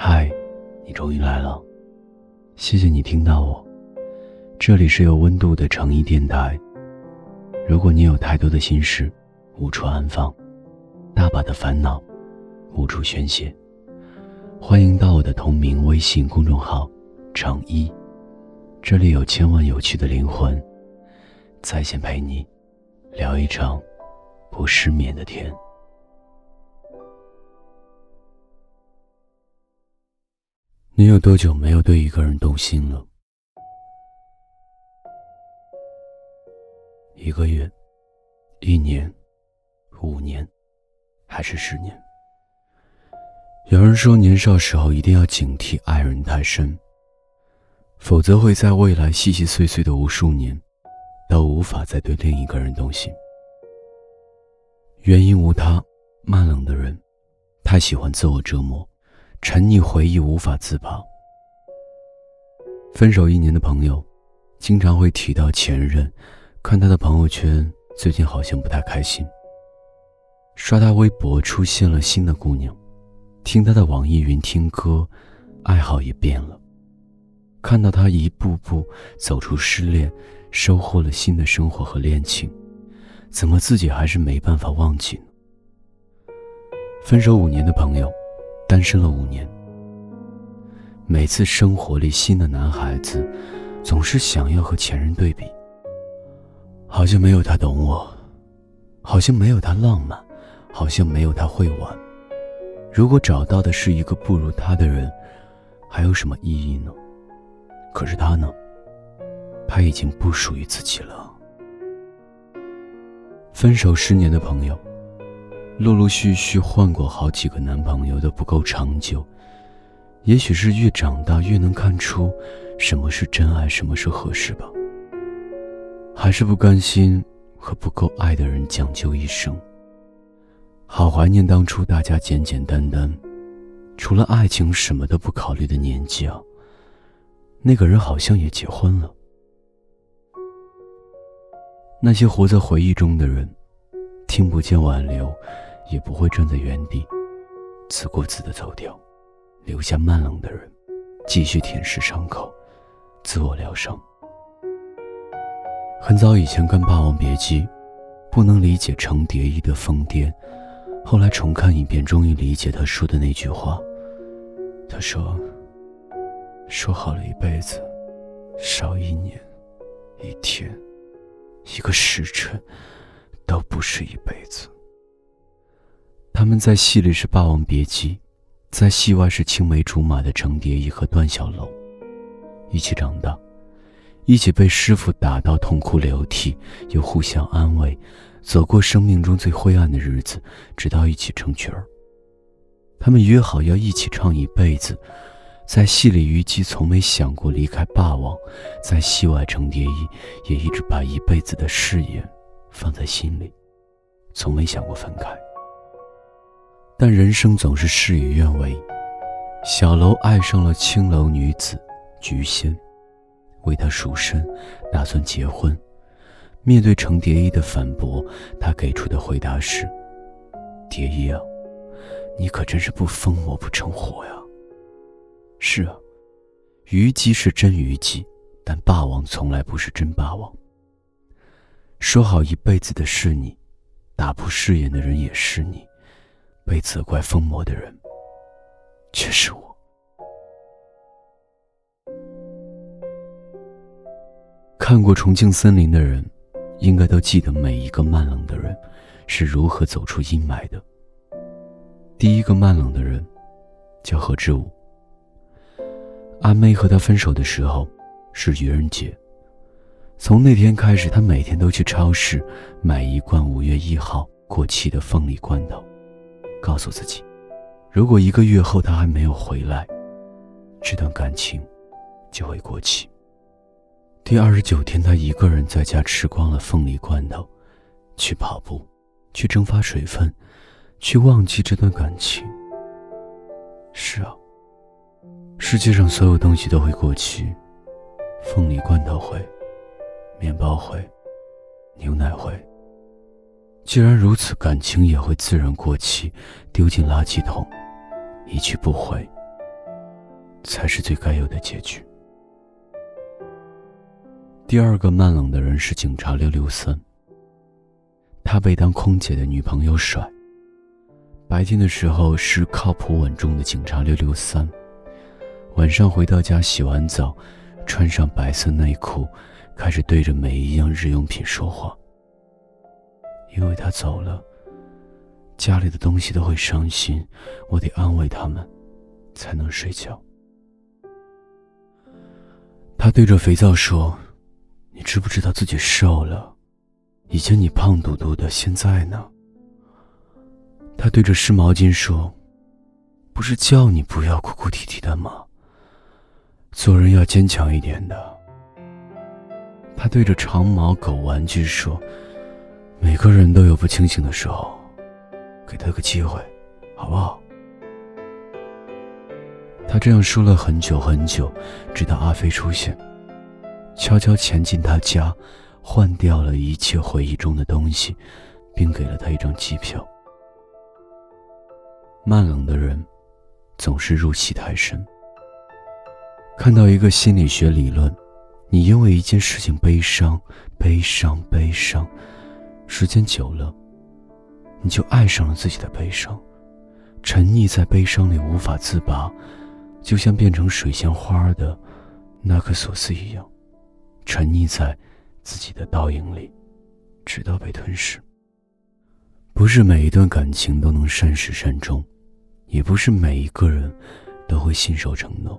嗨，你终于来了，谢谢你听到我。这里是有温度的诚意电台。如果你有太多的心事，无处安放，大把的烦恼，无处宣泄，欢迎到我的同名微信公众号“诚一”，这里有千万有趣的灵魂，在线陪你聊一场不失眠的天。你有多久没有对一个人动心了？一个月、一年、五年，还是十年？有人说，年少时候一定要警惕爱人太深，否则会在未来细细碎碎的无数年，都无法再对另一个人动心。原因无他，慢冷的人太喜欢自我折磨。沉溺回忆无法自拔。分手一年的朋友，经常会提到前任，看他的朋友圈，最近好像不太开心。刷他微博，出现了新的姑娘，听他的网易云听歌，爱好也变了。看到他一步步走出失恋，收获了新的生活和恋情，怎么自己还是没办法忘记呢？分手五年的朋友。单身了五年，每次生活里新的男孩子，总是想要和前任对比。好像没有他懂我，好像没有他浪漫，好像没有他会玩。如果找到的是一个不如他的人，还有什么意义呢？可是他呢？他已经不属于自己了。分手十年的朋友。陆陆续续换过好几个男朋友都不够长久，也许是越长大越能看出什么是真爱，什么是合适吧。还是不甘心和不够爱的人将就一生。好怀念当初大家简简单单，除了爱情什么都不考虑的年纪啊。那个人好像也结婚了。那些活在回忆中的人，听不见挽留。也不会站在原地，自顾自的走掉，留下慢冷的人，继续舔舐伤口，自我疗伤。很早以前看《霸王别姬》，不能理解程蝶衣的疯癫，后来重看一遍，终于理解他说的那句话。他说：“说好了一辈子，少一年、一天、一个时辰，都不是一辈子。”他们在戏里是霸王别姬，在戏外是青梅竹马的程蝶衣和段小楼，一起长大，一起被师傅打到痛哭流涕，又互相安慰，走过生命中最灰暗的日子，直到一起成群儿。他们约好要一起唱一辈子，在戏里虞姬从没想过离开霸王，在戏外程蝶衣也一直把一辈子的誓言放在心里，从没想过分开。但人生总是事与愿违，小楼爱上了青楼女子菊仙，为她赎身，打算结婚。面对程蝶衣的反驳，他给出的回答是：“蝶衣啊，你可真是不疯魔不成活呀。”是啊，虞姬是真虞姬，但霸王从来不是真霸王。说好一辈子的是你，打破誓言的人也是你。被责怪疯魔的人，却是我。看过《重庆森林》的人，应该都记得每一个慢冷的人是如何走出阴霾的。第一个慢冷的人叫何志武。阿妹和他分手的时候是愚人节，从那天开始，他每天都去超市买一罐五月一号过期的凤梨罐头。告诉自己，如果一个月后他还没有回来，这段感情就会过期。第二十九天，他一个人在家吃光了凤梨罐头，去跑步，去蒸发水分，去忘记这段感情。是啊，世界上所有东西都会过期，凤梨罐头会，面包会，牛奶会。既然如此，感情也会自然过期，丢进垃圾桶，一去不回，才是最该有的结局。第二个慢冷的人是警察六六三。他被当空姐的女朋友甩。白天的时候是靠谱稳重的警察六六三，晚上回到家洗完澡，穿上白色内裤，开始对着每一样日用品说话。因为他走了，家里的东西都会伤心，我得安慰他们，才能睡觉。他对着肥皂说：“你知不知道自己瘦了？以前你胖嘟嘟的，现在呢？”他对着湿毛巾说：“不是叫你不要哭哭啼啼的吗？做人要坚强一点的。”他对着长毛狗玩具说：“每个人都有不清醒的时候，给他个机会，好不好？”他这样说了很久很久，直到阿飞出现，悄悄潜进他家，换掉了一切回忆中的东西，并给了他一张机票。慢冷的人，总是入戏太深。看到一个心理学理论，你因为一件事情悲伤、悲伤、悲伤，时间久了，你就爱上了自己的悲伤，沉溺在悲伤里无法自拔，就像变成水仙花的那颗索斯一样，沉溺在自己的倒影里，直到被吞噬。不是每一段感情都能善始善终。也不是每一个人都会信守承诺。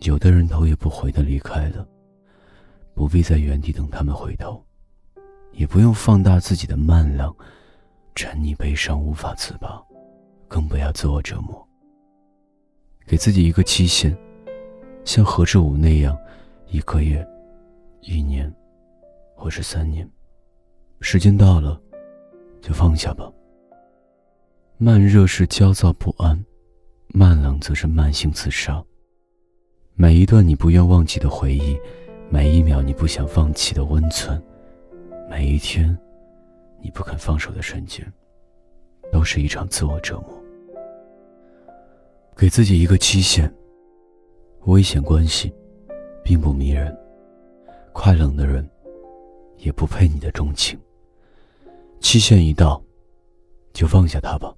有的人头也不回的离开了，不必在原地等他们回头，也不用放大自己的慢冷，沉溺悲伤无法自拔，更不要自我折磨。给自己一个期限，像何志武那样，一个月、一年，或是三年，时间到了，就放下吧。慢热是焦躁不安，慢冷则是慢性自杀。每一段你不愿忘记的回忆，每一秒你不想放弃的温存，每一天你不肯放手的瞬间，都是一场自我折磨。给自己一个期限。危险关系，并不迷人，快冷的人，也不配你的钟情。期限一到，就放下他吧。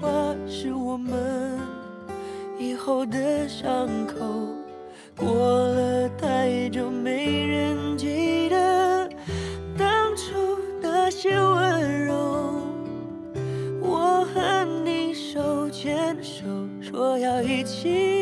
话是我们以后的伤口。过了太久，没人记得当初那些温柔。我和你手牵手，说要一起。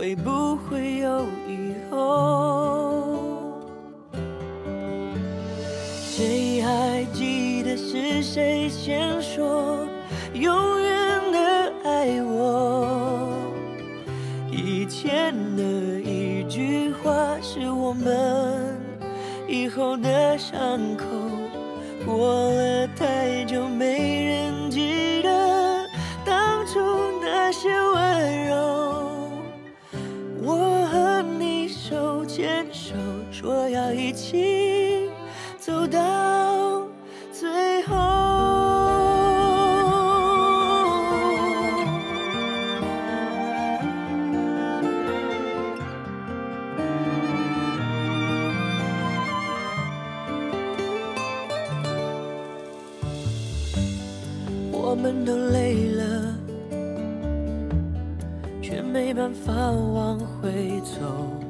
会不会有以后。谁还记得是谁先说永远的？爱我，以前的一句话是我们以后的伤口。过了一起走到最后。我们都累了却没办法往回走。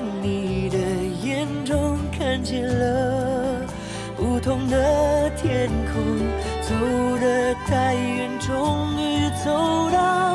你的眼中看见了不同的天空，走得太远，终于走到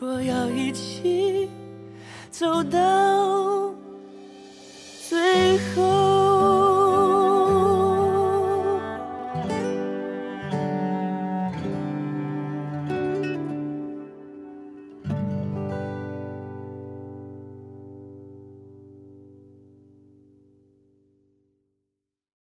说要一起走到最后。